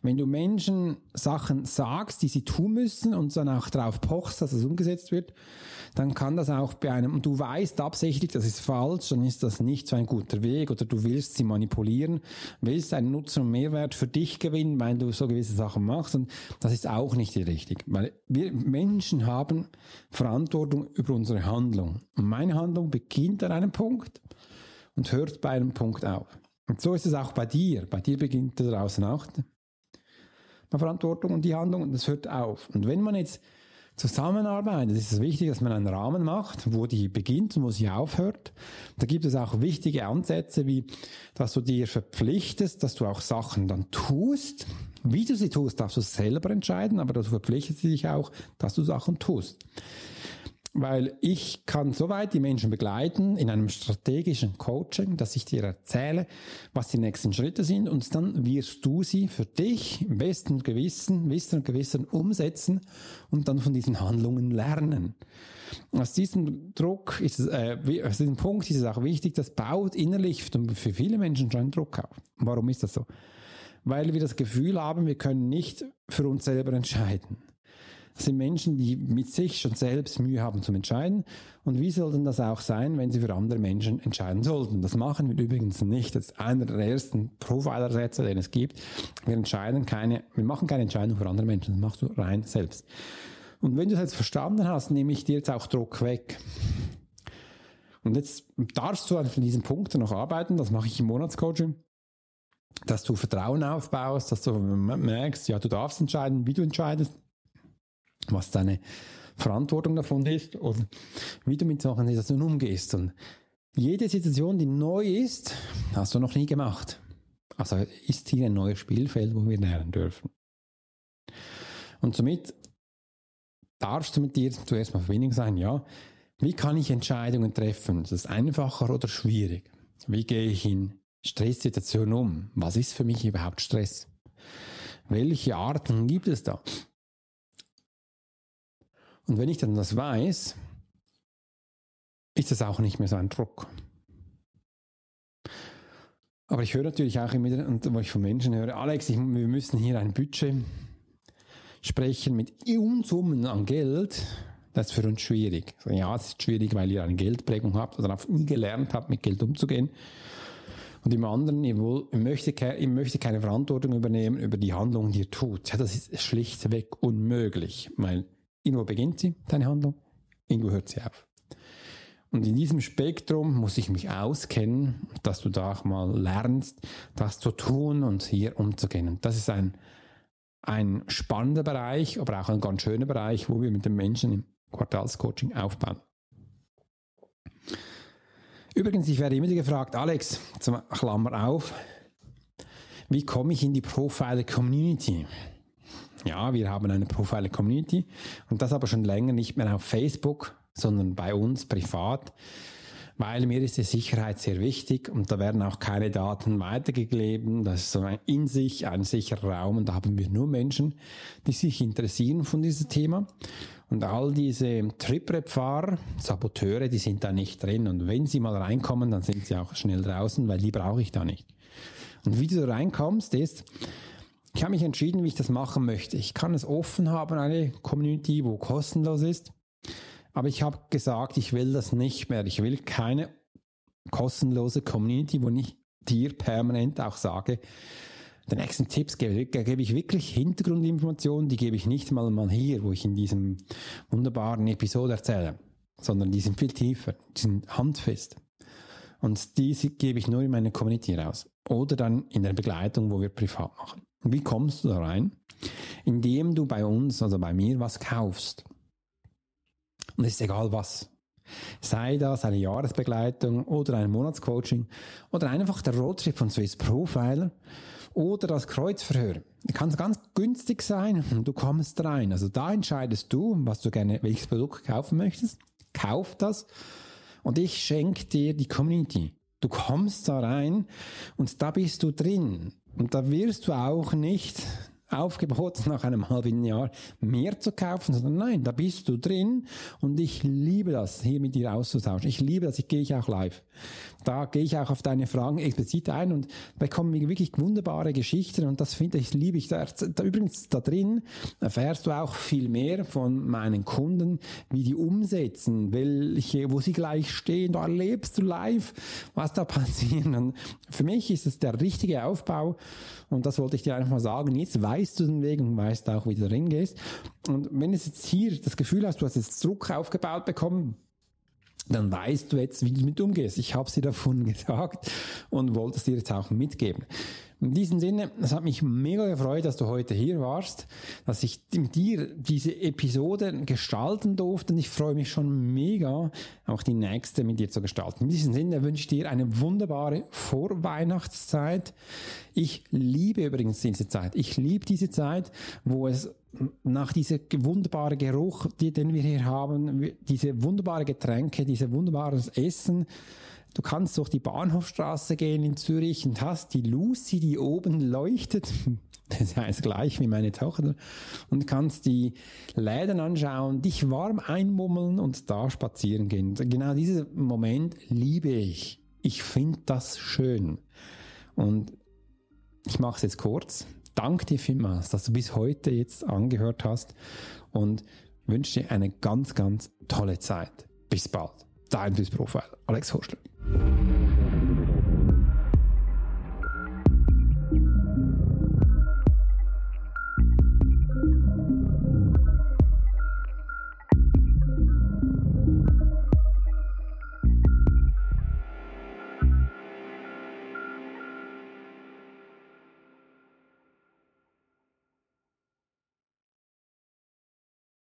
Wenn du Menschen Sachen sagst, die sie tun müssen und dann auch darauf pochst, dass es umgesetzt wird, dann kann das auch bei einem, und du weißt absichtlich, das ist falsch, dann ist das nicht so ein guter Weg oder du willst sie manipulieren, willst einen Nutzen und Mehrwert für dich gewinnen, weil du so gewisse Sachen machst und das ist auch nicht richtig, weil wir Menschen haben Verantwortung über unsere Handlung und meine Handlung beginnt an einem Punkt und hört bei einem Punkt auf. Und so ist es auch bei dir. Bei dir beginnt draußen auch Verantwortung und die Handlung und es hört auf. Und wenn man jetzt zusammenarbeitet, ist es wichtig, dass man einen Rahmen macht, wo die beginnt und wo sie aufhört. Da gibt es auch wichtige Ansätze, wie, dass du dir verpflichtest, dass du auch Sachen dann tust. Wie du sie tust, darfst du selber entscheiden, aber du verpflichtest dich auch, dass du Sachen tust weil ich kann soweit die Menschen begleiten in einem strategischen Coaching, dass ich dir erzähle, was die nächsten Schritte sind und dann wirst du sie für dich im besten Gewissen, Wissen und Gewissen umsetzen und dann von diesen Handlungen lernen. Aus diesem Druck ist es, äh, aus diesem Punkt ist es auch wichtig, das baut innerlich für viele Menschen schon einen Druck auf. Warum ist das so? Weil wir das Gefühl haben, wir können nicht für uns selber entscheiden. Das sind Menschen, die mit sich schon selbst Mühe haben zum Entscheiden. Und wie soll denn das auch sein, wenn sie für andere Menschen entscheiden sollten? Das machen wir übrigens nicht. Das ist einer der ersten Profiler-Sätze, den es gibt. Wir entscheiden keine, wir machen keine Entscheidung für andere Menschen. Das machst du rein selbst. Und wenn du das jetzt verstanden hast, nehme ich dir jetzt auch Druck weg. Und jetzt darfst du an diesen Punkten noch arbeiten. Das mache ich im Monatscoaching dass du Vertrauen aufbaust, dass du merkst, ja, du darfst entscheiden, wie du entscheidest was deine Verantwortung davon ist und wie du mit solchen Situationen umgehst. Und jede Situation, die neu ist, hast du noch nie gemacht. Also ist hier ein neues Spielfeld, wo wir lernen dürfen. Und somit darfst du mit dir zuerst mal Verbindung sein, ja. Wie kann ich Entscheidungen treffen? Ist das einfacher oder schwierig? Wie gehe ich in Stresssituationen um? Was ist für mich überhaupt Stress? Welche Arten gibt es da? Und wenn ich dann das weiß, ist es auch nicht mehr so ein Druck. Aber ich höre natürlich auch immer und wo ich von Menschen höre, Alex, ich, wir müssen hier ein Budget sprechen mit Unsummen an Geld. Das ist für uns schwierig. Ja, es ist schwierig, weil ihr eine Geldprägung habt oder auch nie gelernt habt, mit Geld umzugehen. Und im anderen, ihr, wohl, ihr, möchtet, ihr möchtet keine Verantwortung übernehmen über die Handlungen, die ihr tut. Ja, das ist schlichtweg unmöglich, weil Irgendwo beginnt sie, deine Handlung, irgendwo hört sie auf. Und in diesem Spektrum muss ich mich auskennen, dass du da auch mal lernst, das zu tun und hier umzugehen. Und das ist ein, ein spannender Bereich, aber auch ein ganz schöner Bereich, wo wir mit den Menschen im Quartalscoaching aufbauen. Übrigens, ich werde immer gefragt, Alex, zum Klammer auf, wie komme ich in die Profiler Community? Ja, wir haben eine Profile Community und das aber schon länger nicht mehr auf Facebook, sondern bei uns privat, weil mir ist die Sicherheit sehr wichtig und da werden auch keine Daten weitergegeben. Das ist so ein in sich ein sicherer Raum und da haben wir nur Menschen, die sich interessieren von diesem Thema. Und all diese Triprep-Fahrer, Saboteure, die sind da nicht drin. Und wenn sie mal reinkommen, dann sind sie auch schnell draußen, weil die brauche ich da nicht. Und wie du reinkommst, ist, ich habe mich entschieden, wie ich das machen möchte. Ich kann es offen haben, eine Community, wo kostenlos ist. Aber ich habe gesagt, ich will das nicht mehr. Ich will keine kostenlose Community, wo ich dir permanent auch sage, die nächsten Tipps gebe, gebe ich wirklich Hintergrundinformationen, die gebe ich nicht mal mal hier, wo ich in diesem wunderbaren Episode erzähle, sondern die sind viel tiefer, die sind handfest. Und diese gebe ich nur in meine Community raus. Oder dann in der Begleitung, wo wir privat machen. Wie kommst du da rein? Indem du bei uns, also bei mir, was kaufst. Und es ist egal was. Sei das eine Jahresbegleitung oder ein Monatscoaching oder einfach der Roadtrip von Swiss Profiler oder das Kreuzverhör. Kann ganz günstig sein und du kommst rein. Also da entscheidest du, was du gerne, welches Produkt kaufen möchtest. Kauf das und ich schenke dir die Community. Du kommst da rein und da bist du drin. Und da wirst du auch nicht aufgeboten, nach einem halben Jahr mehr zu kaufen, sondern nein, da bist du drin und ich liebe das, hier mit dir auszutauschen. Ich liebe das, ich gehe ich auch live. Da gehe ich auch auf deine Fragen explizit ein und bekomme wirklich wunderbare Geschichten und das finde ich, liebe ich. Da, da, übrigens da drin erfährst du auch viel mehr von meinen Kunden, wie die umsetzen, welche, wo sie gleich stehen. Da erlebst du live, was da passiert. Und für mich ist es der richtige Aufbau und das wollte ich dir einfach mal sagen. Jetzt weißt du den Weg und weißt auch, wie du drin gehst. Und wenn du jetzt hier das Gefühl hast, du hast jetzt Druck aufgebaut bekommen, dann weißt du jetzt, wie du mit umgehst. Ich habe sie davon gesagt und wollte es dir jetzt auch mitgeben. In diesem Sinne, es hat mich mega gefreut, dass du heute hier warst, dass ich mit dir diese Episode gestalten durfte und ich freue mich schon mega, auch die nächste mit dir zu gestalten. In diesem Sinne wünsche ich dir eine wunderbare Vorweihnachtszeit. Ich liebe übrigens diese Zeit. Ich liebe diese Zeit, wo es nach dieser wunderbare Geruch, den wir hier haben, diese wunderbare Getränke, diese wunderbares Essen, Du kannst durch die Bahnhofstraße gehen in Zürich und hast die Lucy, die oben leuchtet. Das heißt gleich wie meine Tochter. Und kannst die Läden anschauen, dich warm einmummeln und da spazieren gehen. Genau diesen Moment liebe ich. Ich finde das schön. Und ich mache es jetzt kurz. Danke dir vielmals, dass du bis heute jetzt angehört hast und wünsche dir eine ganz, ganz tolle Zeit. Bis bald. Dein Profil, Alex Horschler. thank you